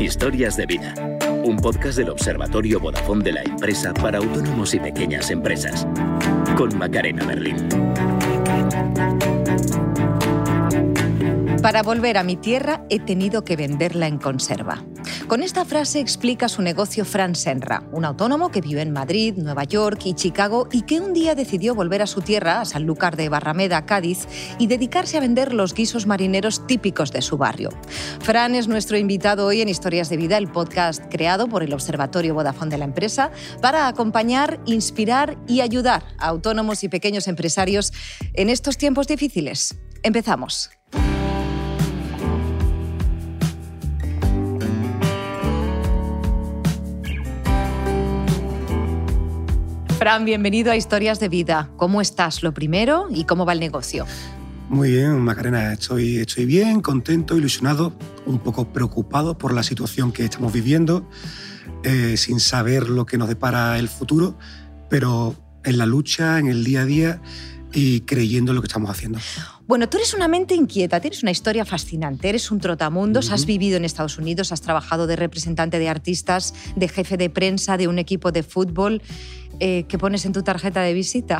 Historias de vida. Un podcast del Observatorio Vodafone de la empresa para autónomos y pequeñas empresas. Con Macarena Berlín. Para volver a mi tierra he tenido que venderla en conserva. Con esta frase explica su negocio Fran Senra, un autónomo que vive en Madrid, Nueva York y Chicago y que un día decidió volver a su tierra, a Sanlúcar de Barrameda, Cádiz, y dedicarse a vender los guisos marineros típicos de su barrio. Fran es nuestro invitado hoy en Historias de Vida, el podcast creado por el Observatorio Vodafone de la empresa para acompañar, inspirar y ayudar a autónomos y pequeños empresarios en estos tiempos difíciles. Empezamos. Fran, bienvenido a Historias de Vida. ¿Cómo estás? Lo primero y cómo va el negocio. Muy bien, Macarena. Estoy, estoy bien, contento, ilusionado, un poco preocupado por la situación que estamos viviendo, eh, sin saber lo que nos depara el futuro, pero en la lucha, en el día a día y creyendo en lo que estamos haciendo. Bueno, tú eres una mente inquieta, tienes una historia fascinante, eres un trotamundos, has vivido en Estados Unidos, has trabajado de representante de artistas, de jefe de prensa de un equipo de fútbol. Eh, ¿Qué pones en tu tarjeta de visita?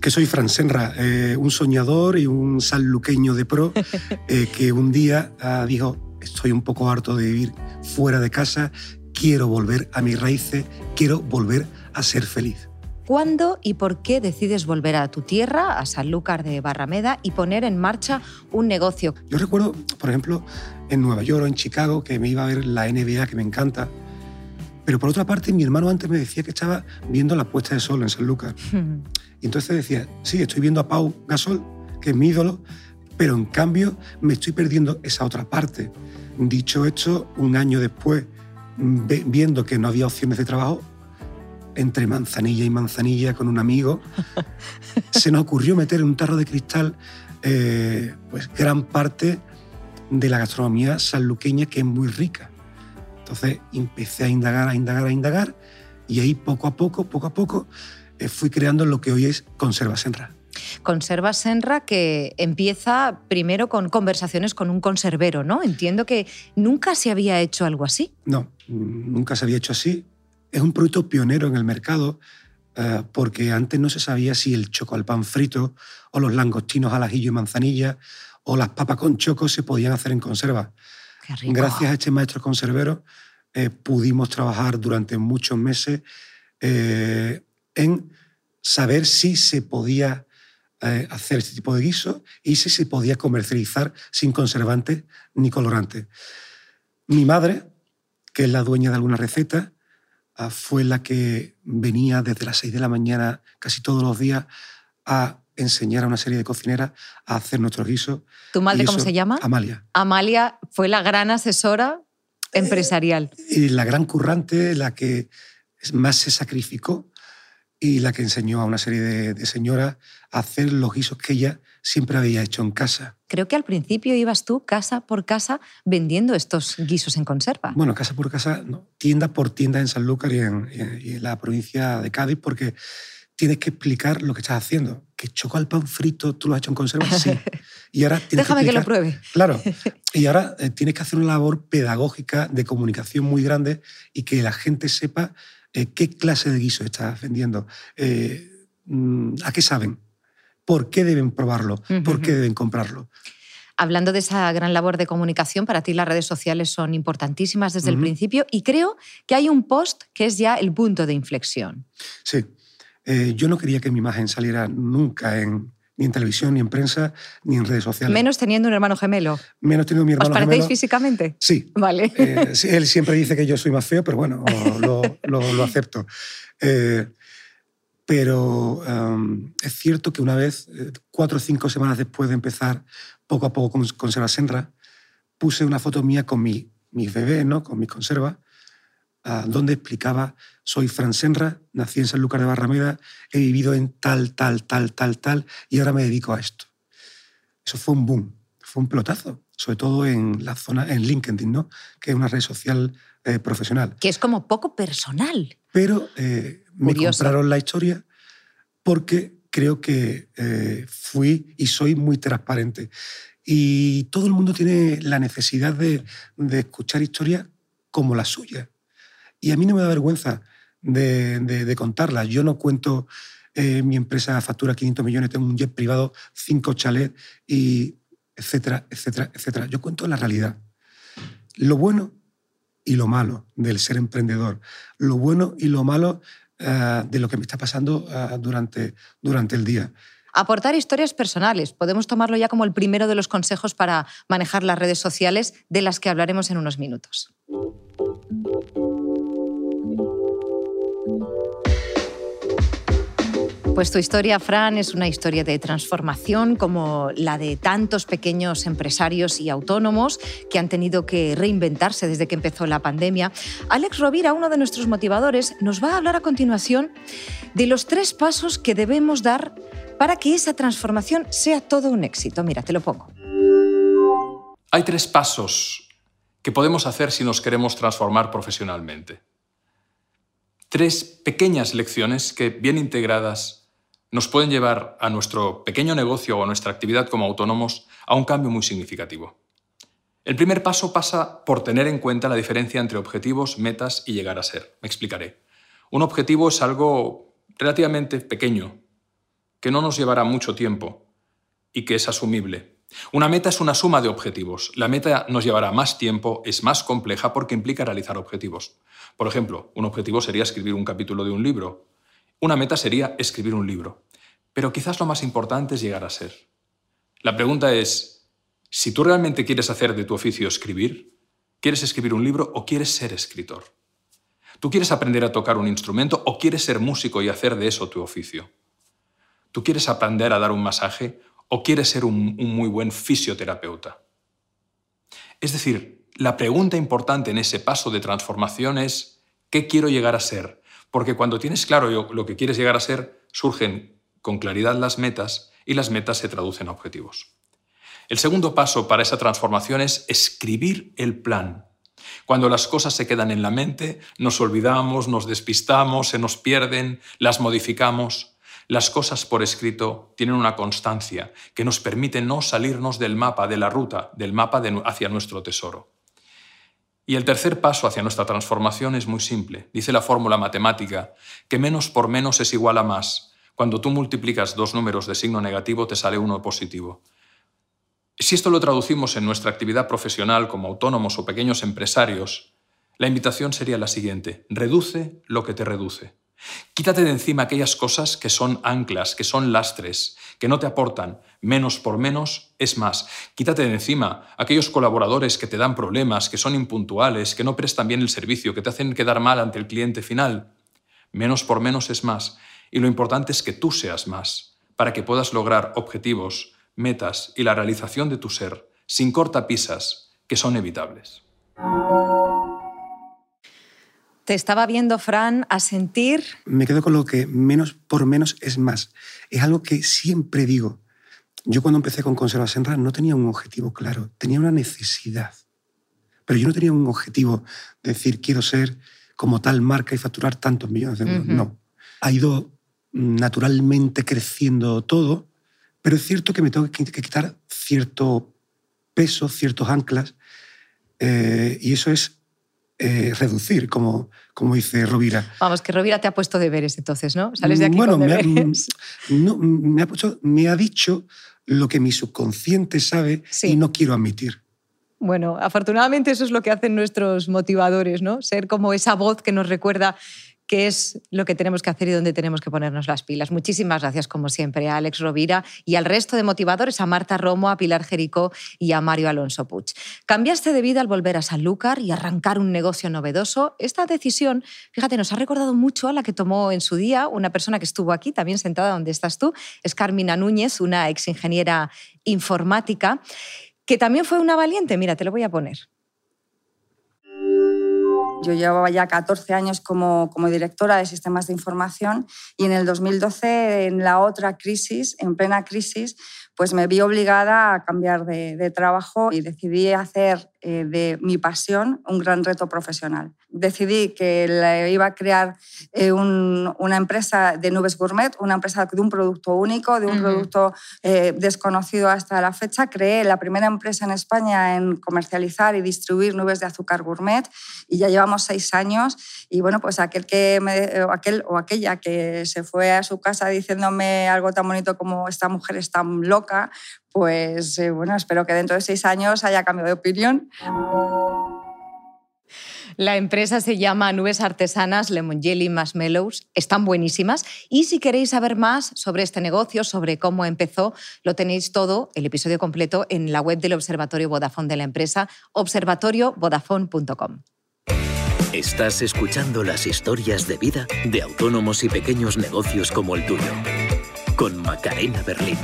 Que soy Fran Senra, eh, un soñador y un sanluqueño de pro eh, que un día ah, dijo, estoy un poco harto de vivir fuera de casa, quiero volver a mis raíces, quiero volver a ser feliz. ¿Cuándo y por qué decides volver a tu tierra, a Sanlúcar de Barrameda, y poner en marcha un negocio? Yo recuerdo, por ejemplo, en Nueva York o en Chicago, que me iba a ver la NBA, que me encanta. Pero por otra parte, mi hermano antes me decía que estaba viendo la puesta de sol en Sanlúcar. y entonces decía, sí, estoy viendo a Pau Gasol, que es mi ídolo, pero en cambio me estoy perdiendo esa otra parte. Dicho esto, un año después, viendo que no había opciones de trabajo, entre manzanilla y manzanilla con un amigo, se nos ocurrió meter en un tarro de cristal eh, pues gran parte de la gastronomía sanluqueña que es muy rica. Entonces empecé a indagar, a indagar, a indagar y ahí poco a poco, poco a poco, eh, fui creando lo que hoy es Conserva Senra. Conserva Senra que empieza primero con conversaciones con un conservero, ¿no? Entiendo que nunca se había hecho algo así. No, nunca se había hecho así es un producto pionero en el mercado eh, porque antes no se sabía si el choco al pan frito o los langostinos al ajillo y manzanilla o las papas con choco se podían hacer en conserva. Gracias a este maestro conservero eh, pudimos trabajar durante muchos meses eh, en saber si se podía hacer este tipo de guiso y si se podía comercializar sin conservantes ni colorantes. Mi madre, que es la dueña de alguna receta, Ah, fue la que venía desde las 6 de la mañana casi todos los días a enseñar a una serie de cocineras a hacer nuestros guisos. ¿Tu madre cómo se llama? Amalia. Amalia fue la gran asesora empresarial. Eh, y la gran currante, la que más se sacrificó y la que enseñó a una serie de, de señoras a hacer los guisos que ella siempre había hecho en casa. Creo que al principio ibas tú casa por casa vendiendo estos guisos en conserva. Bueno, casa por casa, no, tienda por tienda en Sanlúcar y en, la provincia de Cádiz, porque tienes que explicar lo que estás haciendo. Que choco al pan frito, tú lo has hecho en conserva, sí. Y ahora Déjame que, lo pruebe. Claro. Y ahora eh, tienes que hacer una labor pedagógica de comunicación muy grande y que la gente sepa eh, qué clase de guiso estás vendiendo, eh, mm, a qué saben por qué deben probarlo, por qué deben comprarlo. Hablando de esa gran labor de comunicación, para ti las redes sociales son importantísimas desde el principio y creo que hay un post que es ya el punto de inflexión. Sí, eh, yo no quería que mi imagen saliera nunca en, ni en televisión, ni en prensa, ni en redes sociales. Menos teniendo un hermano gemelo. Menos teniendo mi hermano ¿Os parecéis físicamente? Sí. Vale. Eh, él siempre dice que yo soy más feo, pero bueno, lo, lo, acepto. Eh, pero em, es cierto que una vez, eh, cuatro o cinco semanas después de empezar poco a poco con Conserva Senra, puse una foto mía con mi, mis bebés, ¿no? con mi conserva, ah, donde explicaba, soy Fran Senra, nací en San Lucas de Barrameda, he vivido en tal, tal, tal, tal, tal, y ahora me dedico a esto. Eso fue un boom, fue un pelotazo, sobre todo en la zona, en LinkedIn, ¿no? que es una red social eh, profesional. Que es como poco personal. Pero eh, me compraron la historia porque creo que eh, fui y soy muy transparente. Y todo el mundo tiene la necesidad de, escuchar historias como la suya. Y a mí no me da vergüenza de, de, contarlas. Yo no cuento, eh, mi empresa factura 500 millones, tengo un jet privado, cinco chalets, y etcétera, etcétera, etcétera. Yo cuento la realidad. Lo bueno y lo malo del ser emprendedor. Lo bueno y lo malo eh, de lo que me está pasando eh, durante, durante el día. Aportar historias personales. Podemos tomarlo ya como el primero de los consejos para manejar las redes sociales, de las que hablaremos en unos minutos. Pues tu historia, Fran, es una historia de transformación como la de tantos pequeños empresarios y autónomos que han tenido que reinventarse desde que empezó la pandemia. Alex Rovira, uno de nuestros motivadores, nos va a hablar a continuación de los tres pasos que debemos dar para que esa transformación sea todo un éxito. Mira, te lo pongo. Hay tres pasos que podemos hacer si nos queremos transformar profesionalmente. Tres pequeñas lecciones que, bien integradas, nos pueden llevar a nuestro pequeño negocio o a nuestra actividad como autónomos a un cambio muy significativo. El primer paso pasa por tener en cuenta la diferencia entre objetivos, metas y llegar a ser. Me explicaré. Un objetivo es algo relativamente pequeño, que no nos llevará mucho tiempo y que es asumible. Una meta es una suma de objetivos. La meta nos llevará más tiempo, es más compleja porque implica realizar objetivos. Por ejemplo, un objetivo sería escribir un capítulo de un libro una meta sería escribir un libro, pero quizás lo más importante es llegar a ser. La pregunta es, si tú realmente quieres hacer de tu oficio escribir, ¿quieres escribir un libro o quieres ser escritor? ¿Tú quieres aprender a tocar un instrumento o quieres ser músico y hacer de eso tu oficio? ¿Tú quieres aprender a dar un masaje o quieres ser un, muy buen fisioterapeuta? Es decir, la pregunta importante en ese paso de transformación es, ¿qué quiero llegar a ser? Porque cuando tienes claro lo que quieres llegar a ser, surgen con claridad las metas y las metas se traducen a objetivos. El segundo paso para esa transformación es escribir el plan. Cuando las cosas se quedan en la mente, nos olvidamos, nos despistamos, se nos pierden, las modificamos. Las cosas por escrito tienen una constancia que nos permite no salirnos del mapa, de la ruta, del mapa hacia nuestro tesoro. Y el tercer paso hacia nuestra transformación es muy simple. Dice la fórmula matemática que menos por menos es igual a más. Cuando tú multiplicas dos números de signo negativo te sale uno positivo. Si esto lo traducimos en nuestra actividad profesional como autónomos o pequeños empresarios, la invitación sería la siguiente. Reduce lo que te reduce. Quítate de encima aquellas cosas que son anclas, que son lastres, que no te aportan. Menos por menos es más. Quítate de encima aquellos colaboradores que te dan problemas, que son impuntuales, que no prestan bien el servicio, que te hacen quedar mal ante el cliente final. Menos por menos es más. Y lo importante es que tú seas más, para que puedas lograr objetivos, metas y la realización de tu ser sin cortapisas que son evitables. Te estaba viendo, Fran, a sentir... Me quedo con lo que menos por menos es más. Es algo que siempre digo. Yo cuando empecé con Conserva Senra no tenía un objetivo claro, tenía una necesidad. Pero yo no tenía un objetivo de decir quiero ser como tal marca y facturar tantos millones de euros. No. Ha ido naturalmente creciendo todo, pero es cierto que me tengo que quitar cierto peso, ciertos anclas, eh, y eso es eh, reducir, como, como dice Rovira. Vamos, que Rovira te ha puesto deberes entonces, ¿no? Sales de aquí bueno, con deberes. Me ha, no, me, ha puesto, me ha dicho lo que mi subconsciente sabe y no quiero admitir. Bueno, afortunadamente eso es lo que hacen nuestros motivadores, ¿no? Ser como esa voz que nos recuerda qué es lo que tenemos que hacer y dónde tenemos que ponernos las pilas. Muchísimas gracias, como siempre, a Alex Rovira y al resto de motivadores, a Marta Romo, a Pilar Jericó y a Mario Alonso Puig. Cambiaste de vida al volver a Sanlúcar y arrancar un negocio novedoso. Esta decisión, fíjate, nos ha recordado mucho a la que tomó en su día una persona que estuvo aquí, también sentada donde estás tú, es Carmina Núñez, una ex ingeniera informática, que también fue una valiente. Mira, te lo voy a poner. Yo llevaba ya 14 años como, como, directora de sistemas de información y en el 2012, en la otra crisis, en plena crisis, pues me vi obligada a cambiar de, de trabajo y decidí hacer de mi pasión un gran reto profesional. Decidí que iba a crear eh, una empresa de nubes gourmet, una empresa de un producto único, de un producto eh, desconocido hasta la fecha. Creé la primera empresa en España en comercializar y distribuir nubes de azúcar gourmet y ya llevamos seis años. Y bueno, pues aquel, que aquel o aquella que se fue a su casa diciéndome algo tan bonito como esta mujer es tan loca, pues eh, bueno, espero que dentro de seis años haya cambiado de opinión. La empresa se llama Nubes Artesanas Lemon Jelly Marshmallows. Están buenísimas. Y si queréis saber más sobre este negocio, sobre cómo empezó, lo tenéis todo, el episodio completo, en la web del Observatorio Vodafone de la empresa, observatoriovodafone.com. Estás escuchando las historias de vida de autónomos y pequeños negocios como el tuyo, con Macarena Berlín.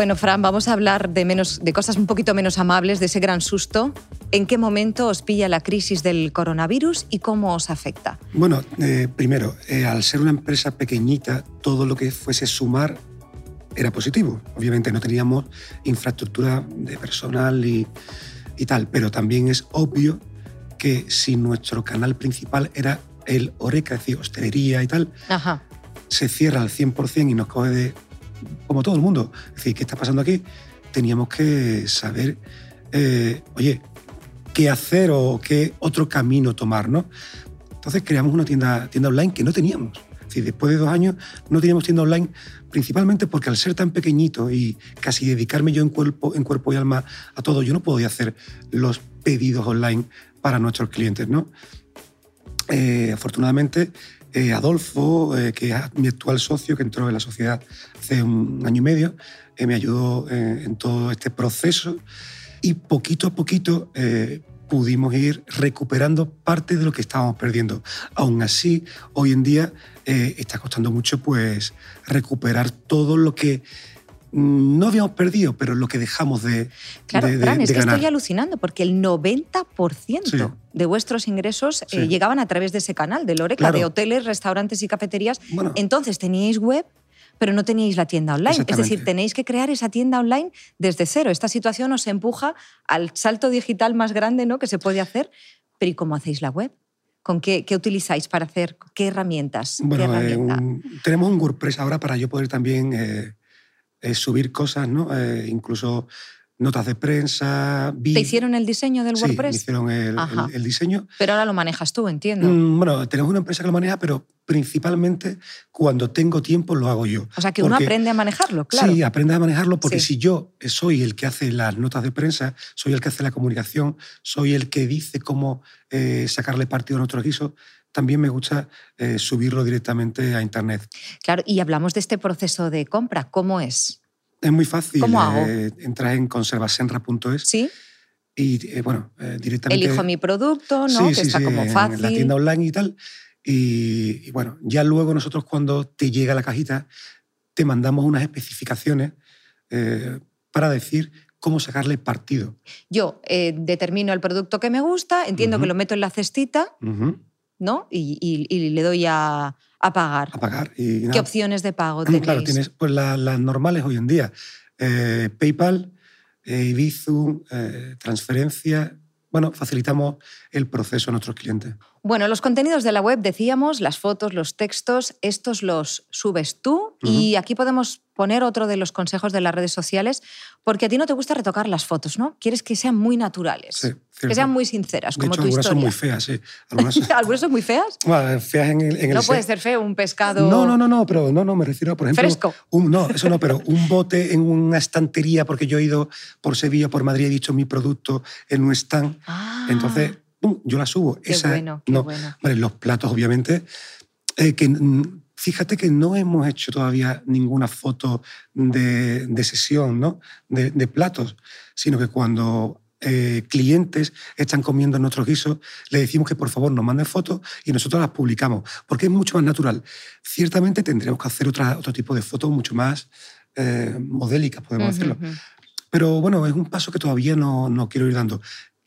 Bueno, Fran, vamos a hablar de, menos, de cosas un poquito menos amables, de ese gran susto. ¿En qué momento os pilla la crisis del coronavirus y cómo os afecta? Bueno, eh, primero, eh, al ser una empresa pequeñita, todo lo que fuese sumar era positivo. Obviamente no teníamos infraestructura de personal y, y tal, pero también es obvio que si nuestro canal principal era el Oreca, es decir, hostelería y tal, se cierra al 100% y nos coge de como todo el mundo. Es decir, ¿qué está pasando aquí? Teníamos que saber, eh, oye, qué hacer o qué otro camino tomar, ¿no? Entonces creamos una tienda, tienda online que no teníamos. Es decir, después de dos años no teníamos tienda online, principalmente porque al ser tan pequeñito y casi dedicarme yo en cuerpo, en cuerpo y alma a todo, yo no podía hacer los pedidos online para nuestros clientes, ¿no? Eh, afortunadamente, eh, Adolfo, eh, que es mi actual socio, que entró en la sociedad hace un año y medio, eh, me ayudó en todo este proceso y poquito a poquito pudimos ir recuperando parte de lo que estábamos perdiendo. Aún así, hoy en día está costando mucho pues, recuperar todo lo que no habíamos perdido, pero lo que dejamos de, claro, de, Fran, es que estoy alucinando porque el 90% de vuestros ingresos eh, llegaban a través de ese canal, de Loreca, de hoteles, restaurantes y cafeterías. Entonces teníais web, pero no teníais la tienda online. Es decir, tenéis que crear esa tienda online desde cero. Esta situación os empuja al salto digital más grande ¿no? que se puede hacer. Pero ¿y cómo hacéis la web? ¿Con qué, qué, utilizáis para hacer? ¿Qué herramientas? Bueno, eh, tenemos un WordPress ahora para yo poder también eh, subir cosas, ¿no? Eh, incluso notas de prensa. ¿Te hicieron el diseño del WordPress? Sí, me hicieron el, diseño. Pero ahora lo manejas tú, entiendo. Mm, bueno, tenemos una empresa que lo maneja, pero principalmente cuando tengo tiempo lo hago yo. O sea, que uno aprende a manejarlo, claro. Sí, aprende a manejarlo porque si yo soy el que hace las notas de prensa, soy el que hace la comunicación, soy el que dice cómo eh, sacarle partido a nuestro guiso, también me gusta eh, subirlo directamente a Internet. Claro, y hablamos de este proceso de compra. ¿Cómo es? Es muy fácil. ¿Cómo hago? Eh, entras en conservasenra.es. Sí. Y eh, bueno, directamente. Elijo mi producto, ¿no? Sí, que sí, está sí, como fácil. En la tienda online y tal. Y, y, bueno, ya luego nosotros cuando te llega la cajita, te mandamos unas especificaciones para decir cómo sacarle partido. Yo determino el producto que me gusta, entiendo que lo meto en la cestita. ¿No? Y, le doy a, pagar. A pagar. ¿Qué opciones de pago tenéis? Claro, tienes pues, las normales hoy en día. Eh, PayPal, eh, Ibizu, eh, transferencia. Bueno, facilitamos el proceso a nuestros clientes. Bueno, los contenidos de la web, decíamos, las fotos, los textos, estos los subes tú y aquí podemos poner otro de los consejos de las redes sociales, porque a ti no te gusta retocar las fotos, ¿no? Quieres que sean muy naturales, sí, que sean muy sinceras, de como hecho, tu algunas historia. son muy feas, sí. Algunas, son muy feas? Bueno, feas en el, en no el puede ser feo un pescado... No, no, no, no, pero no, no, me refiero, por ejemplo... Fresco. Un, no, eso no, pero un bote en una estantería, porque yo he ido por Sevilla, por Madrid, he dicho mi producto en un stand, Ah. entonces ¡pum! yo la subo. Qué Esa, bueno, qué no. bueno. Vale, los platos, obviamente, eh, que fíjate que no hemos hecho todavía ninguna foto de, de sesión, ¿no? De, de platos, sino que cuando eh, clientes están comiendo nuestros guisos, le decimos que por favor nos manden fotos y nosotros las publicamos, porque es mucho más natural. Ciertamente tendremos que hacer otra, otro tipo de fotos mucho más eh, modélicas, podemos Ujú, decirlo. ujú. Pero bueno, es un paso que todavía no, no quiero ir dando.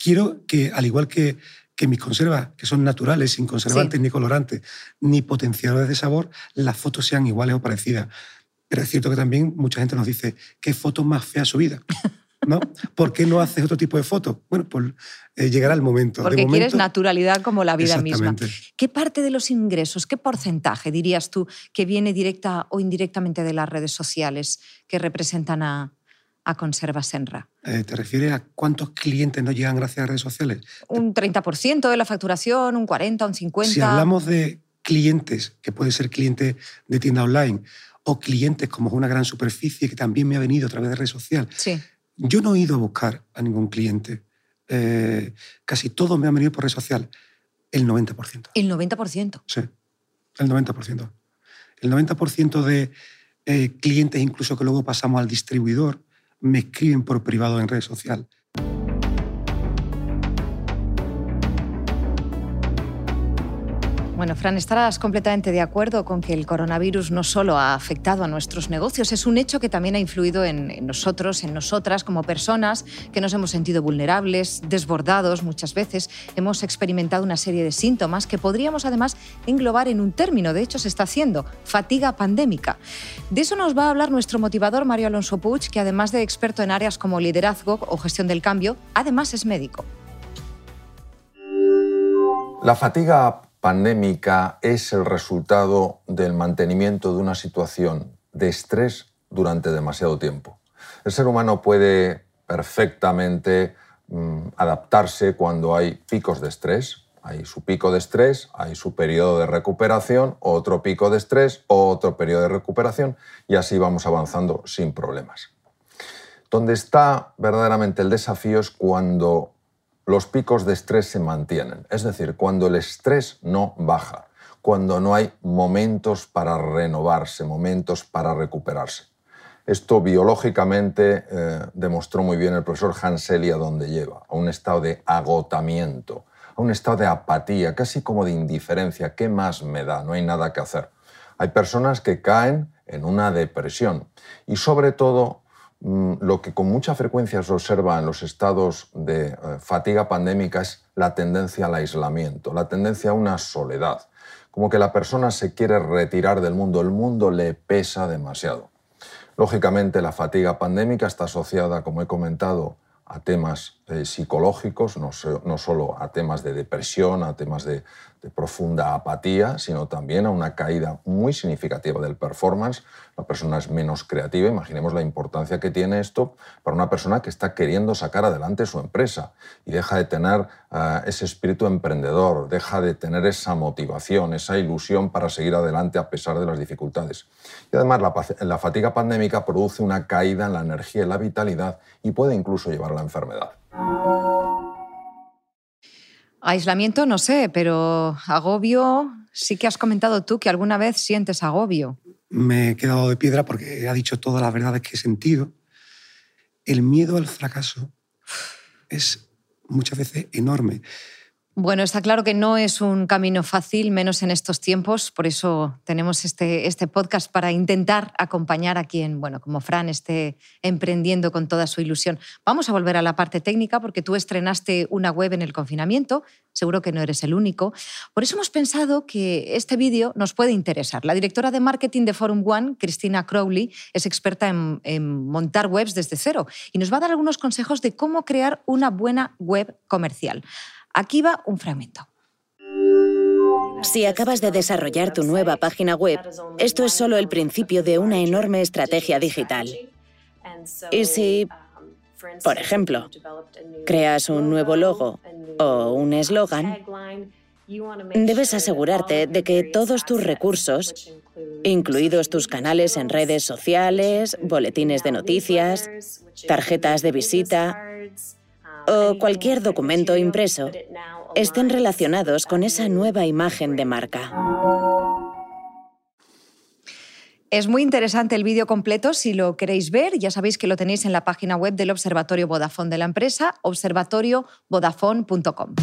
Quiero que, al igual que, que mis conservas, que son naturales, sin conservantes ni colorantes, ni potenciadores de sabor, las fotos sean iguales o parecidas. Pero es cierto que también mucha gente nos dice, ¿qué foto más fea su vida? ¿No? ¿Por qué no haces otro tipo de fotos? Bueno, pues eh, llegará el momento. Porque quieres naturalidad como la vida misma. ¿Qué parte de los ingresos, qué porcentaje dirías tú que viene directa o indirectamente de las redes sociales que representan a, a Conserva Senra? Eh, ¿Te refieres a cuántos clientes no llegan gracias a redes sociales? Un 30% de la facturación, un 40, un 50. Si hablamos de clientes, que puede ser cliente de tienda online, o clientes como una gran superficie que también me ha venido a través de redes sociales. Sí. Yo no he ido a buscar a ningún cliente. Eh, casi todos me han venido por redes sociales. El 90%. ¿El 90%? Sí, el 90%. El 90% de eh, clientes, incluso que luego pasamos al distribuidor, me escriben por privado en redes sociales. Bueno, Fran, estarás completamente de acuerdo con que el coronavirus no solo ha afectado a nuestros negocios, es un hecho que también ha influido en, nosotros, en nosotras como personas que nos hemos sentido vulnerables, desbordados muchas veces. Hemos experimentado una serie de síntomas que podríamos además englobar en un término, de hecho se está haciendo, fatiga pandémica. De eso nos va a hablar nuestro motivador Mario Alonso Puig, que además de experto en áreas como liderazgo o gestión del cambio, además es médico. La fatiga pandémica es el resultado del mantenimiento de una situación de estrés durante demasiado tiempo. El ser humano puede perfectamente mm, adaptarse cuando hay picos de estrés. Hay su pico de estrés, hay su periodo de recuperación, otro pico de estrés, otro periodo de recuperación y así vamos avanzando sin problemas. Donde está verdaderamente el desafío es cuando los picos de estrés se mantienen, es decir, cuando el estrés no baja, cuando no hay momentos para renovarse, momentos para recuperarse. Esto biológicamente eh, demostró muy bien el profesor Hanseli a dónde lleva, a un estado de agotamiento, a un estado de apatía, casi como de indiferencia. ¿Qué más me da? No hay nada que hacer. Hay personas que caen en una depresión y sobre todo lo que con mucha frecuencia se observa en los estados de eh, fatiga pandémica es la tendencia al aislamiento, la tendencia a una soledad, como que la persona se quiere retirar del mundo, el mundo le pesa demasiado. Lógicamente la fatiga pandémica está asociada, como he comentado, a temas eh, psicológicos, no, no, solo a temas de depresión, a temas de, de, profunda apatía, sino también a una caída muy significativa del performance. La persona es menos creativa. Imaginemos la importancia que tiene esto para una persona que está queriendo sacar adelante su empresa y deja de tener uh, ese espíritu emprendedor, deja de tener esa motivación, esa ilusión para seguir adelante a pesar de las dificultades. Y además la, la fatiga pandémica produce una caída en la energía y la vitalidad y puede incluso llevar a la enfermedad. Aislamiento no sé, pero agobio, sí que has comentado tú que alguna vez sientes agobio. Me he quedado de piedra porque ha dicho todas las verdades que he sentido. El miedo al fracaso es muchas veces enorme. Bueno, está claro que no es un camino fácil, menos en estos tiempos, por eso tenemos este, este podcast para intentar acompañar a quien, bueno, como Fran, esté emprendiendo con toda su ilusión. Vamos a volver a la parte técnica porque tú estrenaste una web en el confinamiento, seguro que no eres el único. Por eso hemos pensado que este vídeo nos puede interesar. La directora de marketing de Forum One, Cristina Crowley, es experta en, en montar webs desde cero y nos va a dar algunos consejos de cómo crear una buena web comercial. Aquí va un fragmento. Si acabas de desarrollar tu nueva página web, esto es solo el principio de una enorme estrategia digital. Y si, por ejemplo, creas un nuevo logo o un eslogan, debes asegurarte de que todos tus recursos, incluidos tus canales en redes sociales, boletines de noticias, tarjetas de visita, o cualquier documento impreso estén relacionados con esa nueva imagen de marca. Es muy interesante el vídeo completo si lo queréis ver. Ya sabéis que lo tenéis en la página web del Observatorio Vodafone de la empresa, observatoriovodafone.com.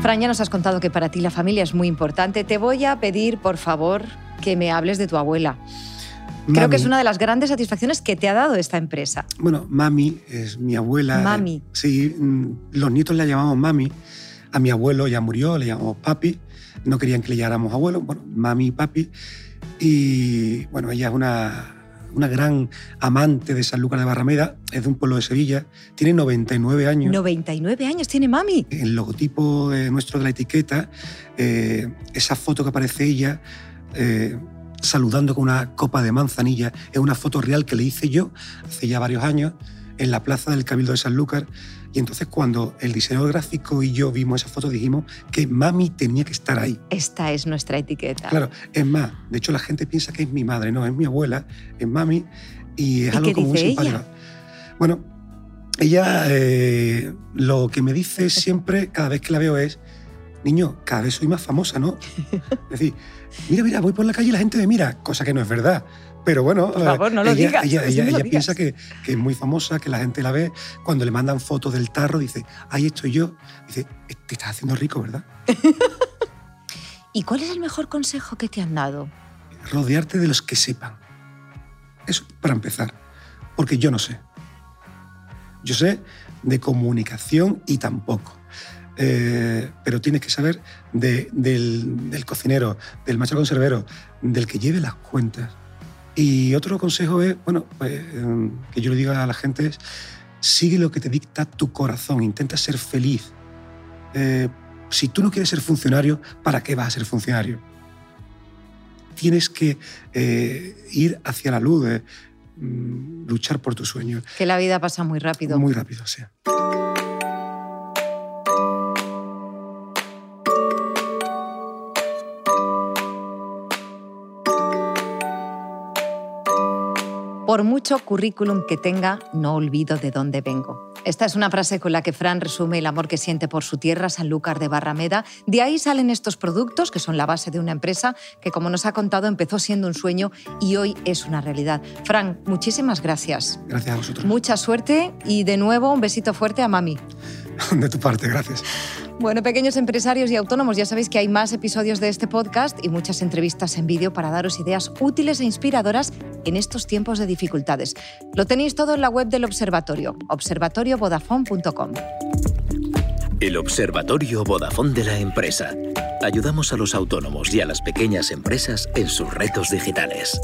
Fran, ya nos has contado que para ti la familia es muy importante. Te voy a pedir, por favor, que me hables de tu abuela. Creo que es una de las grandes satisfacciones que te ha dado esta empresa. Bueno, mami es mi abuela. Mami. Sí, mm, los nietos la llamamos mami. A mi abuelo ya murió, le llamamos papi. No querían que le llamáramos abuelo. Bueno, mami y papi. Y bueno, ella es una, una gran amante de San Lucas de Barrameda, es de un pueblo de Sevilla, tiene 99 años. 99 años tiene mami. El logotipo nuestro de la etiqueta, eh, esa foto que aparece ella, eh, saludando con una copa de manzanilla. Es una foto real que le hice yo hace ya varios años en la plaza del Cabildo de Sanlúcar. Y entonces cuando el diseñador gráfico y yo vimos esa foto dijimos que mami tenía que estar ahí. Esta es nuestra etiqueta. Claro, es más, de hecho la gente piensa que es mi madre, no, es mi abuela, es mami y es algo como muy. Bueno, ella eh, lo que me dice siempre, cada vez que la veo es, niño, cada vez soy más famosa, ¿no? Es decir, mira, mira, voy por la calle y la gente me mira, cosa que no es verdad. Pero bueno, por favor, no lo ella, digas, ella, piensa que, que, es muy famosa, que la gente la ve. Cuando le mandan fotos del tarro, dice, ahí estoy yo. Dice, te estás haciendo rico, ¿verdad? ¿Y cuál es el mejor consejo que te han dado? Rodearte de los que sepan. Eso para empezar. Porque yo no sé. Yo sé de comunicación y tampoco. Eh, pero tienes que saber del, cocinero, del macho conservero, del que lleve las cuentas. Y otro consejo es, bueno, pues, em, que yo le diga a la gente es, sigue lo que te dicta tu corazón, intenta ser feliz. Eh, si tú no quieres ser funcionario, ¿para qué vas a ser funcionario? Tienes que eh, ir hacia la luz, mm, luchar por tus sueños. Que la vida pasa muy rápido. Muy rápido, sí. Por mucho currículum que tenga, no olvido de dónde vengo. Esta es una frase con la que Fran resume el amor que siente por su tierra, Sanlúcar de Barrameda. De ahí salen estos productos, que son la base de una empresa que, como nos ha contado, empezó siendo un sueño y hoy es una realidad. Fran, muchísimas gracias. Gracias a vosotros. Mucha suerte y de nuevo un besito fuerte a mami. De tu parte, gracias. Bueno, pequeños empresarios y autónomos, ya sabéis que hay más episodios de este podcast y muchas entrevistas en vídeo para daros ideas útiles e inspiradoras en estos tiempos de dificultades. Lo tenéis todo en la web del observatorio, observatoriovodafone.com. El Observatorio Vodafone de la empresa. Ayudamos a los autónomos y a las pequeñas empresas en sus retos digitales.